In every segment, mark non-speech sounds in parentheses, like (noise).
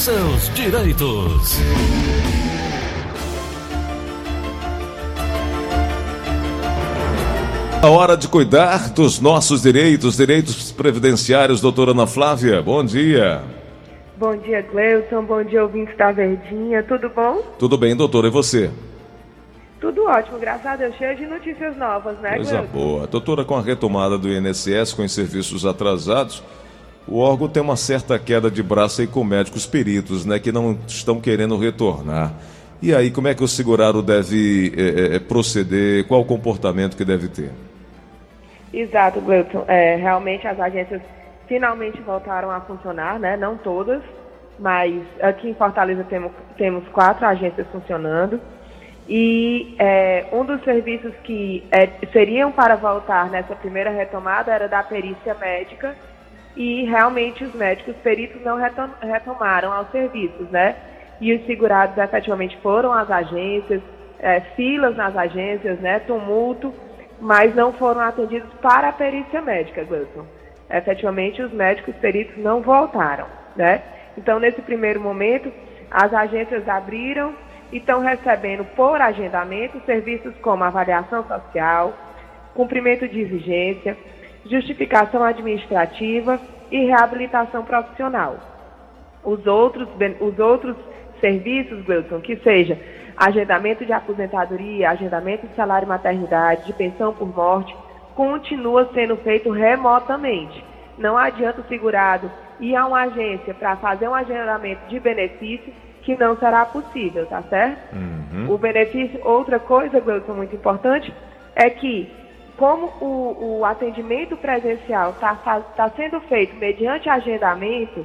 seus direitos. A hora de cuidar dos nossos direitos, direitos previdenciários, doutora Ana Flávia. Bom dia. Bom dia, Gleuton. Bom dia, ouvintes da Verdinha. Tudo bom? Tudo bem, doutora. E você? Tudo ótimo, graças a Deus. Cheio de notícias novas, né, Coisa Gleuton? boa. Doutora, com a retomada do INSS com os serviços atrasados, o órgão tem uma certa queda de braço aí com médicos peritos, né, que não estão querendo retornar. E aí, como é que o segurado deve eh, eh, proceder? Qual o comportamento que deve ter? Exato, Gleuton. É, realmente as agências finalmente voltaram a funcionar, né? Não todas, mas aqui em Fortaleza temos, temos quatro agências funcionando. E é, um dos serviços que é, seriam para voltar nessa primeira retomada era da perícia médica. E realmente os médicos peritos não retom- retomaram aos serviços, né? E os segurados efetivamente foram às agências, é, filas nas agências, né? Tumulto mas não foram atendidos para a perícia médica, Gleuton. Efetivamente, os médicos peritos não voltaram, né? Então, nesse primeiro momento, as agências abriram e estão recebendo por agendamento serviços como avaliação social, cumprimento de exigência, justificação administrativa e reabilitação profissional. Os outros, os outros serviços, Gleuton, que seja agendamento de aposentadoria, agendamento de salário maternidade, de pensão por morte, continua sendo feito remotamente. Não adianta o segurado ir a uma agência para fazer um agendamento de benefício que não será possível, tá certo? O benefício, outra coisa, Gleuton, muito importante, é que como o, o atendimento presencial está sendo feito mediante agendamento,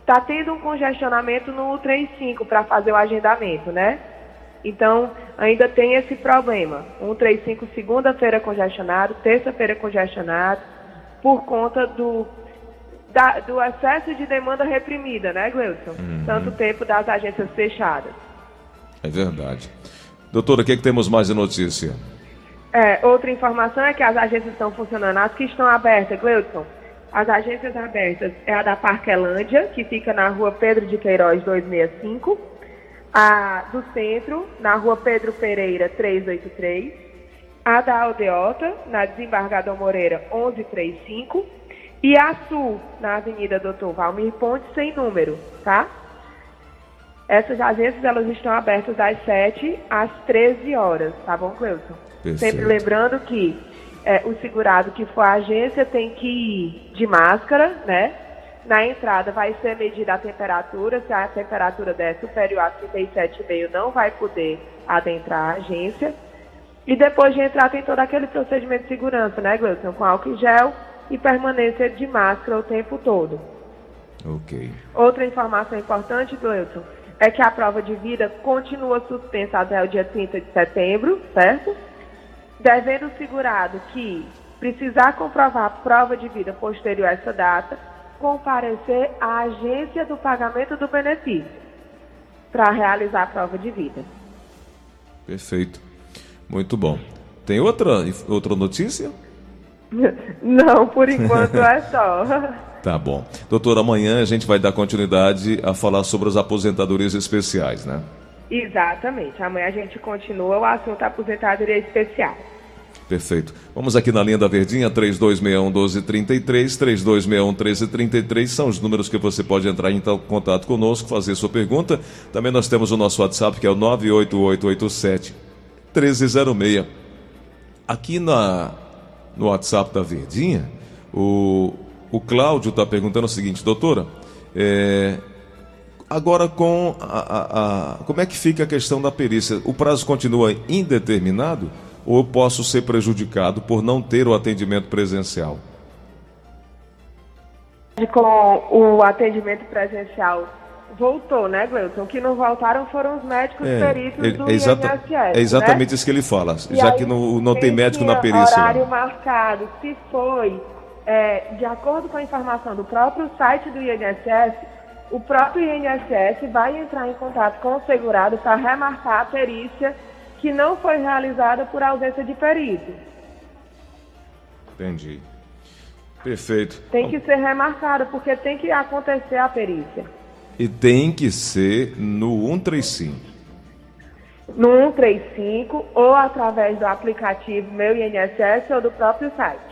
está tendo um congestionamento no 35 para fazer o agendamento, né? Então, ainda tem esse problema. 135 segunda-feira congestionado, terça-feira congestionado, por conta do, da- do excesso de demanda reprimida, né, Gleuson? Tanto tempo das agências fechadas. É verdade. Doutora, o que, é que temos mais de notícia? É, outra informação é que as agências estão funcionando. As que estão abertas, Gleudson, as agências abertas é a da Parquelândia, que fica na rua Pedro de Queiroz 265, a do Centro, na rua Pedro Pereira 383, a da Aldeota, na Desembargador Moreira 1135, e a Sul, na Avenida Doutor Valmir Ponte, sem número, tá? Essas agências elas estão abertas das 7 às 13 horas, tá bom, Cleuson? Perfeito. Sempre lembrando que é, o segurado que for à agência tem que ir de máscara, né? Na entrada vai ser medida a temperatura, se a temperatura der superior a 37,5 não vai poder adentrar a agência. E depois de entrar tem todo aquele procedimento de segurança, né, Gleison? Com álcool em gel e permanência de máscara o tempo todo. Ok. Outra informação importante, Gleison, é que a prova de vida continua suspensa até o dia 30 de setembro, certo? Devendo o segurado que precisar comprovar a prova de vida posterior a essa data, comparecer à agência do pagamento do benefício para realizar a prova de vida. Perfeito. Muito bom. Tem outra, outra notícia? (laughs) Não, por enquanto é só. (laughs) Tá bom. Doutor, amanhã a gente vai dar continuidade a falar sobre as aposentadorias especiais, né? Exatamente. Amanhã a gente continua o assunto aposentadoria especial. Perfeito. Vamos aqui na linha da Verdinha, 3261-1233, 3261-1333, são os números que você pode entrar em contato conosco, fazer sua pergunta. Também nós temos o nosso WhatsApp, que é o 98887-1306. Aqui na, no WhatsApp da Verdinha, o, o Cláudio está perguntando o seguinte, doutora, é, Agora, com a, a- a- como é que fica a questão da perícia? O prazo continua indeterminado ou eu posso ser prejudicado por não ter o atendimento presencial? Com o atendimento presencial voltou, né, Gleuton? O que não voltaram foram os médicos peritos ele- do é, exata- INSS, é exatamente né? isso que ele fala, E já aí, que não, não tem médico na perícia. horário marcado, se foi, é, de acordo com a informação do próprio site do INSS, o próprio INSS vai entrar em contato com o segurado para remarcar a perícia que não foi realizada por ausência de perito. Entendi. Perfeito. Tem que ser remarcada, porque tem que acontecer a perícia. E tem que ser no 135. No 135 ou através do aplicativo Meu INSS ou do próprio site.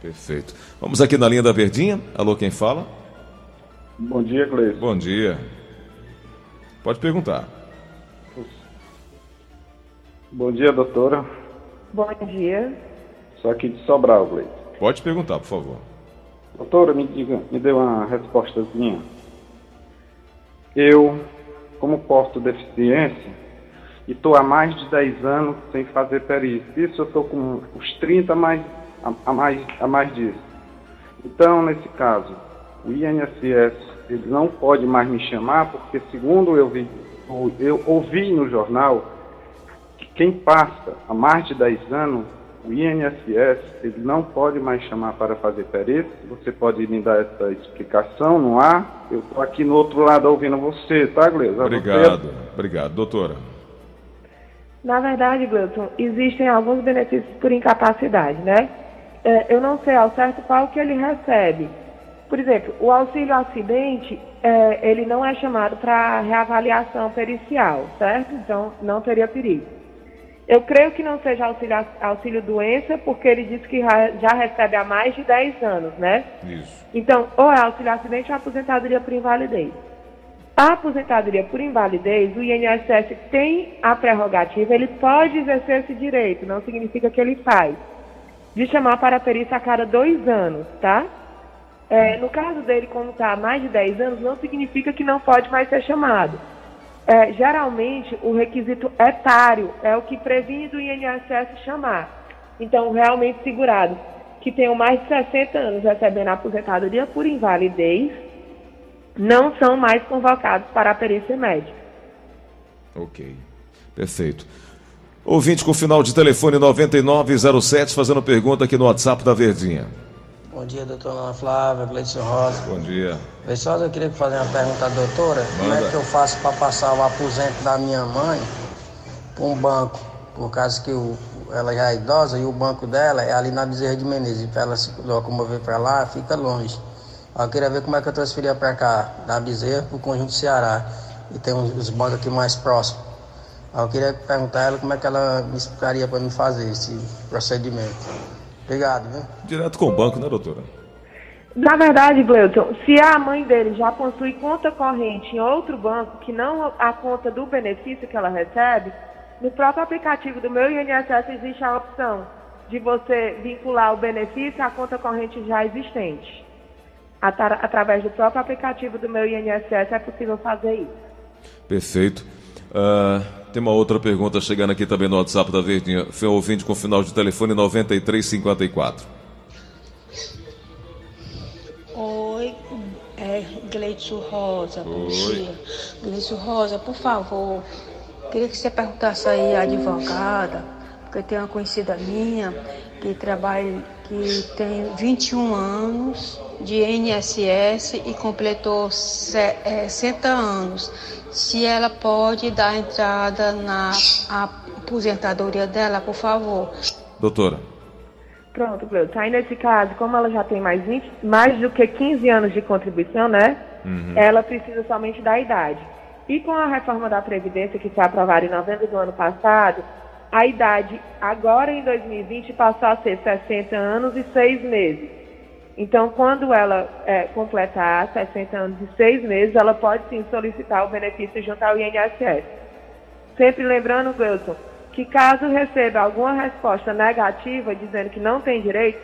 Perfeito. Vamos aqui na linha da Verdinha. Alô, quem fala? Bom dia, Gleice. Bom dia. Pode perguntar. Bom dia, doutora. Bom dia. Só aqui de Sobral, Gleice. Pode perguntar, por favor. Doutora, me diga, me dê uma respostazinha. Eu, como porto deficiência, e estou há mais de 10 anos sem fazer perícia. Isso eu estou com uns 30 mais, a, a, mais, a mais disso. Então, nesse caso, o INSS ele não pode mais me chamar, porque segundo eu, vi, eu ouvi no jornal, que quem passa há mais de 10 anos o INSS ele não pode mais chamar para fazer perícia. Você pode me dar essa explicação no ar? Eu estou aqui no outro lado ouvindo você, tá, Gleusa? Obrigado, você... obrigado. Doutora. Na verdade, Gleuton, existem alguns benefícios por incapacidade, né? É, eu não sei ao certo qual que ele recebe. Por exemplo, o auxílio acidente, é, ele não é chamado para reavaliação pericial, certo? Então, não teria perigo. Eu creio que não seja auxílio, auxílio doença, porque ele disse que já recebe há mais de 10 anos, né? Isso. Então, ou é auxílio acidente ou aposentadoria por invalidez. A aposentadoria por invalidez, o INSS tem a prerrogativa, ele pode exercer esse direito, não significa que ele faz, de chamar para a perícia a cada dois anos, tá? É, no caso dele, como está há mais de 10 anos, não significa que não pode mais ser chamado. É, geralmente, o requisito etário é o que previne do INSS chamar. Então, realmente segurado que tenham mais de 60 anos recebendo aposentadoria por invalidez, não são mais convocados para a perícia médica. Ok, perfeito. Ouvinte com final de telefone 9907 fazendo pergunta aqui no WhatsApp da Verdinha. Bom dia, doutora Ana Flávia, Gleison Rosa. Bom dia. Pessoal, eu queria fazer uma pergunta à doutora. Manda. Como é que eu faço para passar o aposento da minha mãe para um banco? Por causa que o, ela já é idosa e o banco dela é ali na Bezerra de Menezes. E para ela se locomover para lá, fica longe. Eu queria ver como é que eu transferia para cá, da Bezerra para o Conjunto Ceará. E tem uns, os bancos aqui mais próximos. Eu queria perguntar a ela como é que ela me explicaria para me fazer esse procedimento. Obrigado, viu? Direto com o banco, né, doutora? Na verdade, Gleuton, se a mãe dele já possui conta corrente em outro banco, que não a conta do benefício que ela recebe, no próprio aplicativo do meu INSS existe a opção de você vincular o benefício à conta corrente já existente. Através do próprio aplicativo do meu INSS é possível fazer isso. Perfeito. Uh, tem uma outra pergunta chegando aqui também no WhatsApp da Verdinha. Foi um ouvinte com final de telefone 9354. Oi, é Gleitso Rosa, bom Oi. dia. Gleitso Rosa, por favor, queria que você perguntasse aí à advogada, porque tem uma conhecida minha que trabalha, que tem 21 anos de INSS e completou se- é, 60 anos. Se ela pode dar entrada na aposentadoria dela, por favor. Doutora. Pronto, Gleuton. Aí nesse caso, como ela já tem mais, 20, mais do que 15 anos de contribuição, né? Ela precisa somente da idade. E com a reforma da Previdência, que foi aprovada em novembro do ano passado, a idade agora em 2020 passou a ser 60 anos e 6 meses. Então, quando ela é, completar 60 anos e 6 meses, ela pode sim solicitar o benefício junto ao INSS. Sempre lembrando, Gleuton, que caso receba alguma resposta negativa dizendo que não tem direito,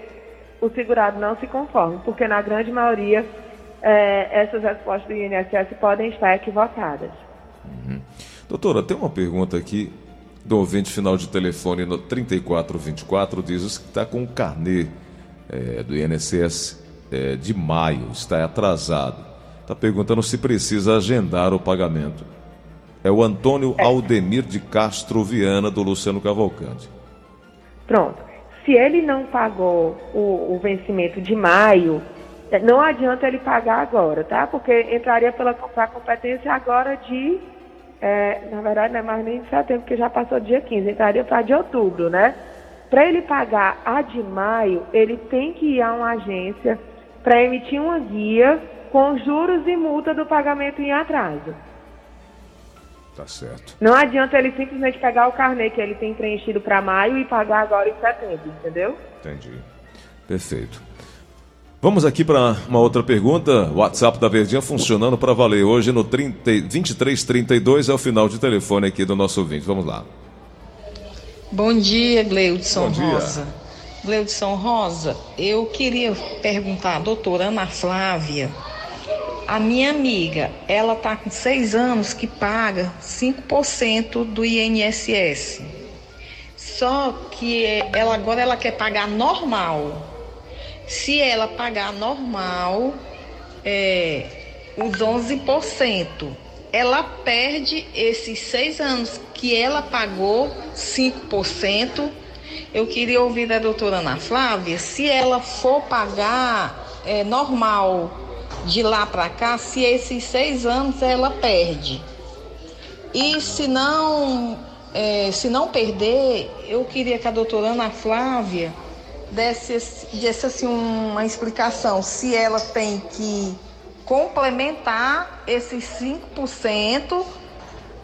o segurado não se conforme, porque na grande maioria eh, essas respostas do INSS podem estar equivocadas. Doutora, tem uma pergunta aqui do ouvinte final de telefone no 3424. Diz que está com um carnê eh, do INSS eh, de maio, está atrasado. Está perguntando se precisa agendar o pagamento. É o Antônio Aldemir de Castro Viana, do Luciano Cavalcante. Pronto. Se ele não pagou o, o vencimento de maio, não adianta ele pagar agora, tá? Porque entraria pela competência agora de. Eh, na verdade, não é mais nem de setembro, porque já passou dia 15, entraria para de outubro, né? Para ele pagar a de maio, ele tem que ir a uma agência para emitir uma guia com juros e multa do pagamento em atraso. Tá certo. Não adianta ele simplesmente pegar o carnê que ele tem preenchido para maio e pagar agora em setembro, entendeu? Entendi. Perfeito. Vamos aqui para uma outra pergunta. WhatsApp da Verdinha funcionando para valer hoje no 30, 2332 é o final de telefone aqui do nosso ouvinte. Vamos lá. Bom dia, Gleudson Bom dia. Rosa. Gleudson Rosa, eu queria perguntar à doutora Ana Flávia. A minha amiga, ela tá com seis anos que paga 5% do INSS. Só que ela agora ela quer pagar normal. Se ela pagar normal, é, os 11%, ela perde esses seis anos que ela pagou 5%. Eu queria ouvir da doutora Ana Flávia se ela for pagar é, normal de lá para cá, se esses seis anos ela perde. E se não, é, se não perder, eu queria que a doutora Ana Flávia desse, desse assim, uma explicação se ela tem que complementar esses 5%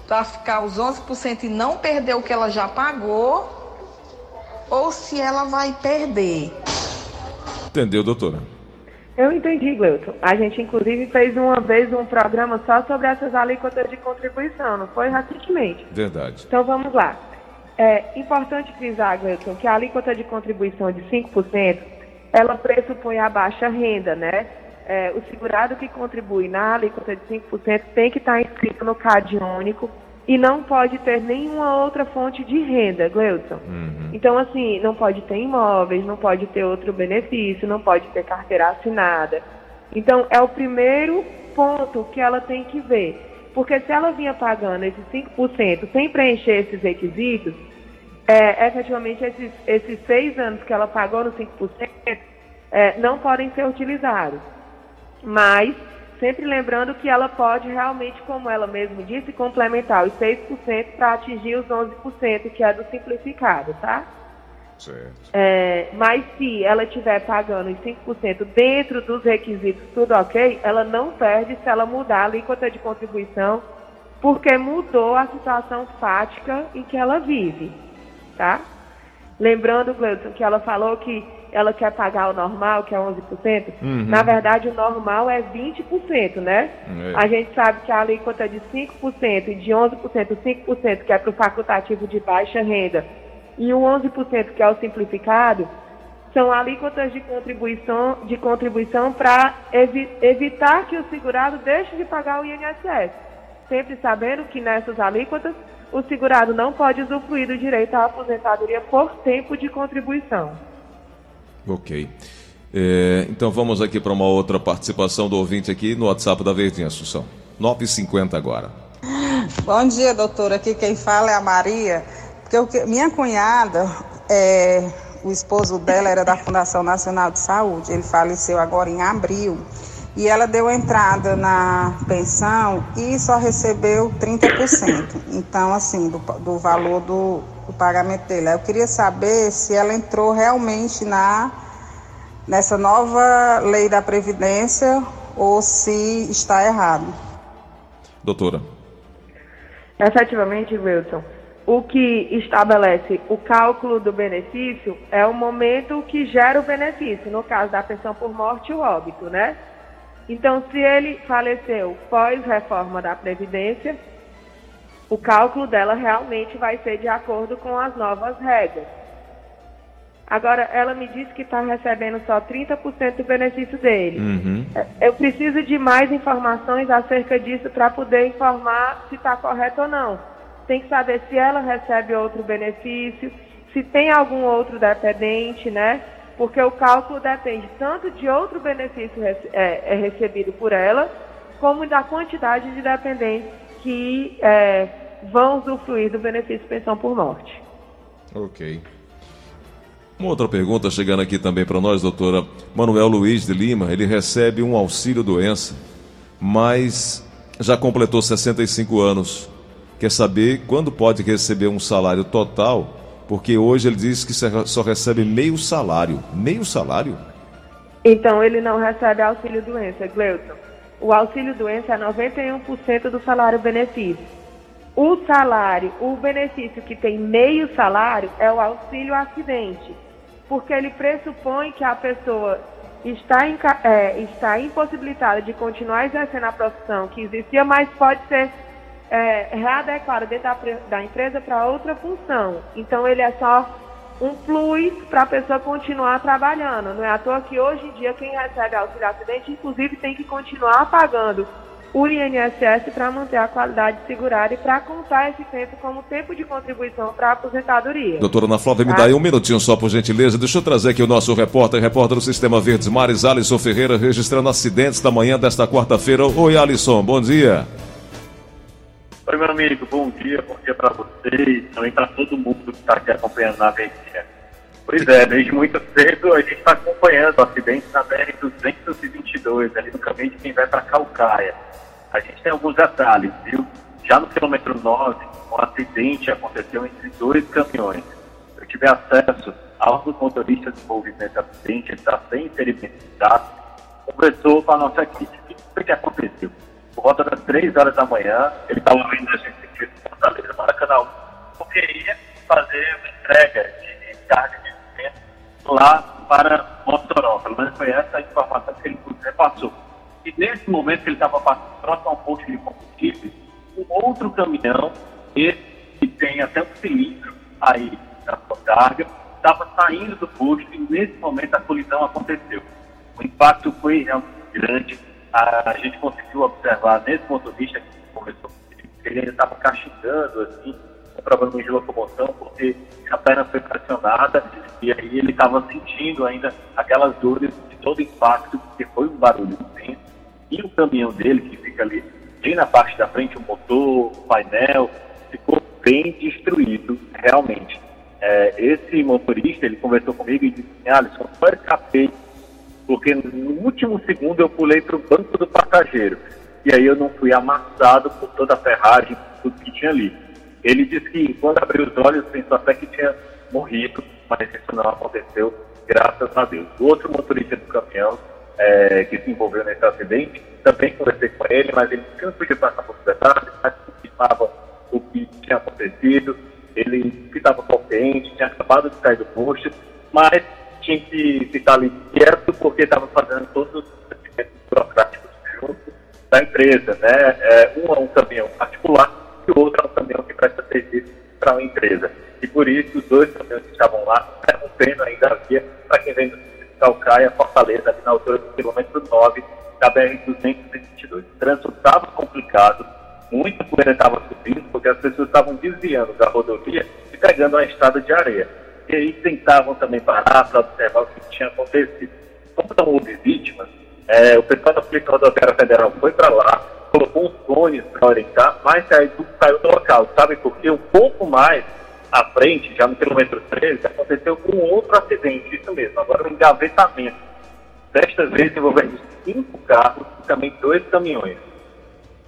para ficar os 11% e não perder o que ela já pagou, ou se ela vai perder. Entendeu, doutora? Eu entendi, Gleuton. A gente, inclusive, fez uma vez um programa só sobre essas alíquotas de contribuição, não foi recentemente. Verdade. Então vamos lá. É importante frisar, Gleuton, que a alíquota de contribuição de 5%, ela pressupõe a baixa renda, né? É, o segurado que contribui na alíquota de 5% tem que estar inscrito no CAD único e não pode ter nenhuma outra fonte de renda, Gleuton. Então, assim, não pode ter imóveis, não pode ter outro benefício, não pode ter carteira assinada. Então, é o primeiro ponto que ela tem que ver. Porque se ela vinha pagando esses 5% sem preencher esses requisitos, é, efetivamente esses, esses seis anos que ela pagou no 5% é, não podem ser utilizados. Mas, sempre lembrando que ela pode realmente, como ela mesma disse, complementar os 6% para atingir os 11%, que é do simplificado, tá? Certo. É, mas se ela estiver pagando os 5% dentro dos requisitos, tudo ok, ela não perde se ela mudar a alíquota de contribuição, porque mudou a situação fática em que ela vive, tá? Lembrando, Gleudson, que ela falou que ela quer pagar o normal, que é 11%. Uhum. Na verdade, o normal é 20%, né? É. A gente sabe que a alíquota de 5% e de 11%, 5% que é para o facultativo de baixa renda, e o 11% que é o simplificado, são alíquotas de contribuição, de contribuição para evi- evitar que o segurado deixe de pagar o INSS. Sempre sabendo que nessas alíquotas, o segurado não pode usufruir do direito à aposentadoria por tempo de contribuição. Ok. É, então vamos aqui para uma outra participação do ouvinte aqui no WhatsApp da Verdinha, Assunção. 9h50 agora. Bom dia, doutora. Aqui quem fala é a Maria. Porque que- minha cunhada, é, o esposo dela era da Fundação Nacional de Saúde. Ele faleceu agora em abril. E ela deu entrada na pensão e só recebeu 30%. Então, assim, do, do valor do, do pagamento dele. Eu queria saber se ela entrou realmente na, nessa nova lei da Previdência ou se está errado. Doutora. Efetivamente, Wilson, o que estabelece o cálculo do benefício é o momento que gera o benefício, no caso da pensão por morte ou óbito, né? Então, se ele faleceu pós-reforma da Previdência, o cálculo dela realmente vai ser de acordo com as novas regras. Agora, ela me disse que está recebendo só 30% do benefício dele. Uhum. Eu preciso de mais informações acerca disso para poder informar se está correto ou não. Tem que saber se ela recebe outro benefício, se tem algum outro dependente, né? Porque o cálculo depende tanto de outro benefício é, é recebido por ela, como da quantidade de dependentes que é, vão usufruir do benefício pensão por morte. Ok. Uma outra pergunta chegando aqui também para nós, doutora. Manuel Luiz de Lima, ele recebe um auxílio doença, mas já completou 65 anos. Quer saber quando pode receber um salário total? Porque hoje ele diz que só recebe meio salário. Meio salário? Então, ele não recebe auxílio doença, Gleuton. o auxílio doença é 91% do salário benefício. O salário, o benefício que tem meio salário é o auxílio acidente, porque ele pressupõe que a pessoa está, é, está impossibilitada de continuar exercendo a profissão que existia, mas pode ser é, dentro da, da empresa para outra função. Então ele é só um plus para a pessoa continuar trabalhando. Não é à toa que hoje em dia quem recebe auxílio acidente, inclusive, tem que continuar pagando o INSS para manter a qualidade segurada e para contar esse tempo como tempo de contribuição para a aposentadoria. Doutora Ana Flávia, me dá aí um minutinho só, por gentileza. Deixa eu trazer aqui o nosso repórter, repórter do Sistema Verdes Mares, Alisson Ferreira, registrando acidentes da manhã desta quarta-feira. Oi, Alisson, bom dia. Oi, meu amigo, bom dia, bom dia para vocês, também para todo mundo que está aqui acompanhando na Verdinha. Pois é, desde muito cedo a gente está acompanhando o acidente na BR-222, ali no caminho de quem vai para Calcaia. A gente tem alguns detalhes, viu? Já no quilômetro 9, um acidente aconteceu entre dois caminhões. Eu tive acesso a um dos motoristas envolvidos nesse acidente, ele está sem ferimento conversou com a nossa equipe. O que aconteceu? Por volta das 3 horas da manhã, ele estava vindo nesse sentido de Fortaleza, Maracanã, porque ia fazer uma entrega de carga de cimento lá para Mossoró. Pelo menos foi essa a informação que ele repassou. E nesse momento que ele estava passando próximo a um posto de combustível, um outro caminhão, esse que tem até um cilindro aí na sua carga, estava saindo do posto e nesse momento a colisão aconteceu. O impacto foi realmente grande. A, a gente conseguiu observar nesse motorista que começou, ele ainda estava castigando, assim, com problema de locomoção, porque a perna foi pressionada e aí ele estava sentindo ainda aquelas dores de todo o impacto, porque foi um barulho intenso e o caminhão dele, que fica ali bem na parte da frente, o motor, o painel, ficou bem destruído, realmente. É, esse motorista, ele conversou comigo e disse, assim, Alisson, só escapei, porque no último segundo eu pulei para o banco do passageiro. E aí eu não fui amassado por toda a ferragem, tudo que tinha ali. Ele disse que quando abriu os olhos pensou até que tinha morrido, mas isso não aconteceu, graças a Deus. O outro motorista do caminhão é, que se envolveu nesse acidente, também conversei com ele, mas ele não podia passar por detalhes, mas confirmava o que tinha acontecido, ele estava consciente, tinha acabado de sair do posto, mas tinha que ficar ali quieto porque estava fazendo todos os procedimentos burocráticos junto da empresa, né? É, um é um caminhão particular e o outro é um caminhão que presta serviço para uma empresa. E por isso os dois caminhões que estavam lá, interrompendo ainda a via para quem vem do Calcaia, Fortaleza, ali na altura do quilômetro 9 da BR-222. O trânsito estava complicado, muita poeira estava subindo, porque as pessoas estavam desviando da rodovia e pegando a estrada de areia. E aí tentavam também parar para observar o que tinha acontecido. Como houve vítimas, é, o pessoal da Polícia Rodoviária Federal foi para lá, colocou uns cones para orientar, mas saiu, saiu do local. Sabe por quê? Um pouco mais à frente, já no quilômetro 13, aconteceu com outro acidente, isso mesmo, agora um engavetamento. Desta vez envolvendo cinco carros e também dois caminhões.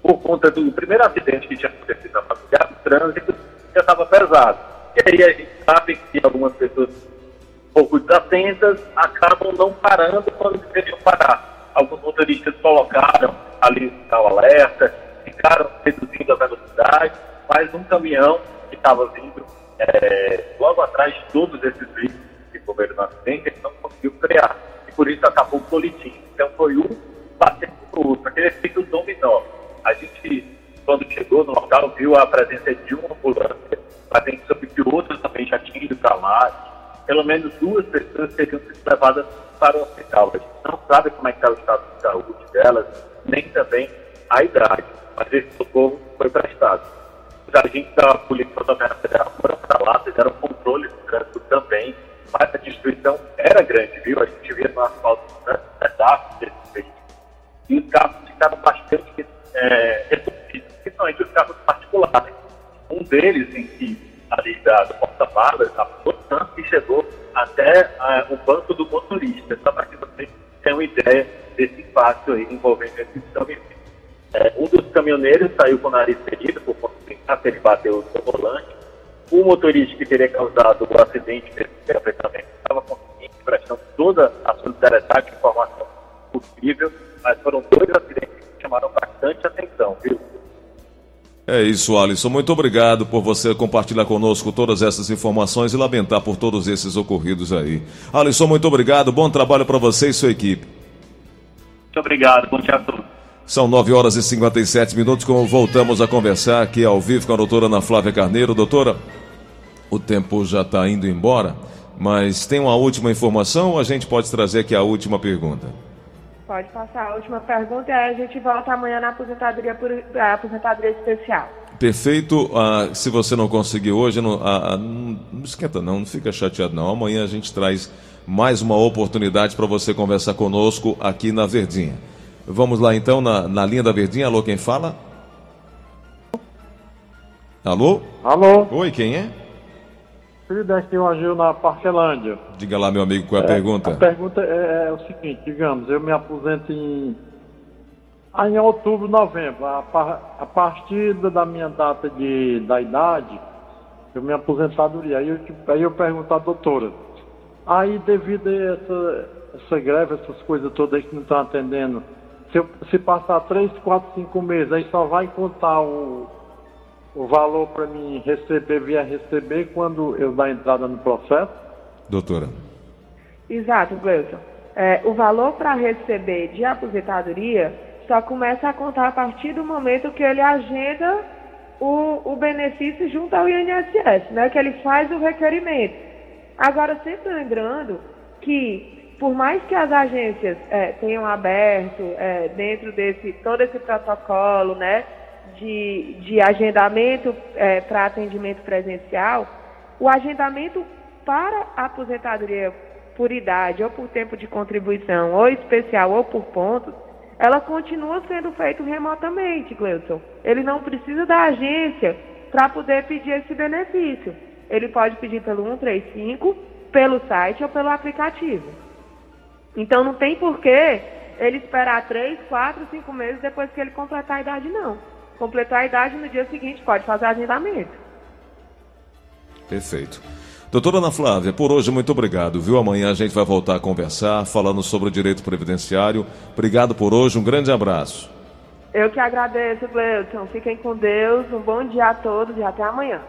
Por conta do primeiro acidente que tinha acontecido na madrugada, o trânsito já estava pesado. E aí a gente sabe que algumas pessoas um pouco desatentas acabam não parando quando deveriam parar. Alguns motoristas colocaram ali o alerta, ficaram reduzindo a velocidade, mas um caminhão que estava vindo é, logo atrás de todos esses veículos que envolveram no acidente, ele não conseguiu frear. E por isso acabou colidindo. Então foi um batendo no outro, aquele efeito dominó. A gente, quando chegou no local, viu a presença de uma ambulância, mas a gente soube que outros também já tinham ido para lá. Pelo menos duas pessoas teriam sido levadas para o hospital. A gente não sabe como é que está o estado de saúde delas, nem também a idade, mas esse socorro foi prestado os agentes da Polícia Rodoviária Federal foram para lá, fizeram controle do trânsito também, mas a destruição era grande, viu? A gente via no asfalto né, pedaços desses veículos. E os carros ficaram bastante é, principalmente os carros particulares. Um deles, em que ali da, do porta-malas, tanto que chegou até uh, o banco do motorista, só para que você tenha uma ideia desse impacto aí envolvendo esses caminhões. É, um dos caminhoneiros saiu com o nariz ferido por conta que ele bateu no volante. O motorista que teria causado o acidente afetamento estava conseguindo, prestando toda a solidariedade e informação possível, mas foram dois acidentes que chamaram bastante atenção, viu? É isso, Alisson. Muito obrigado por você compartilhar conosco todas essas informações e lamentar por todos esses ocorridos aí. Alisson, muito obrigado. Bom trabalho para você e sua equipe. Muito obrigado. Bom dia a todos. São 9 horas e 57 minutos, como voltamos a conversar aqui ao vivo com a doutora Ana Flávia Carneiro. Doutora, o tempo já está indo embora, mas tem uma última informação ou a gente pode trazer aqui a última pergunta? Pode passar. A última pergunta é a gente volta amanhã na aposentadoria, por, aposentadoria especial. Perfeito. Ah, se você não conseguir hoje, não, ah, ah, não esquenta não, não fica chateado não. Amanhã a gente traz mais uma oportunidade para você conversar conosco aqui na Verdinha. Vamos lá então na, na linha da Verdinha. Alô, quem fala? Alô? Alô? Oi, quem é? Filho Destinho Agil na Parcelândia. Diga lá, meu amigo, qual é a É, pergunta? A pergunta é, é o seguinte, digamos, eu me aposento em, ah, em outubro, novembro. A, a partir da minha data de, da idade, eu me aposentadoria. Aí eu, aí eu pergunto à doutora, aí devido a essa, essa greve, essas coisas todas que não estão atendendo, se, eu, se passar três, quatro, cinco meses, aí só vai contar o, o valor para mim receber, via receber quando eu dar entrada no processo? Doutora. Exato, Gleuton. É, o valor para receber de aposentadoria só começa a contar a partir do momento que ele agenda o, o benefício junto ao INSS, né? Que ele faz o requerimento. Agora, sempre lembrando que, por mais que as agências é, tenham aberto é, dentro desse todo esse protocolo, né? De, de agendamento para atendimento presencial, o agendamento para aposentadoria por idade ou por tempo de contribuição, ou especial ou por pontos, ela continua sendo feita remotamente, Gleudson. Ele não precisa da agência para poder pedir esse benefício. Ele pode pedir pelo 135, pelo site ou pelo aplicativo. Então não tem porquê ele esperar 3, 4, 5 meses depois que ele completar a idade, não. Completar a idade no dia seguinte, pode fazer agendamento. Perfeito. Doutora Ana Flávia, por hoje muito obrigado, viu? Amanhã a gente vai voltar a conversar falando sobre o direito previdenciário. Obrigado por hoje, um grande abraço. Eu que agradeço, Gleudson. Fiquem com Deus. Um bom dia a todos e até amanhã.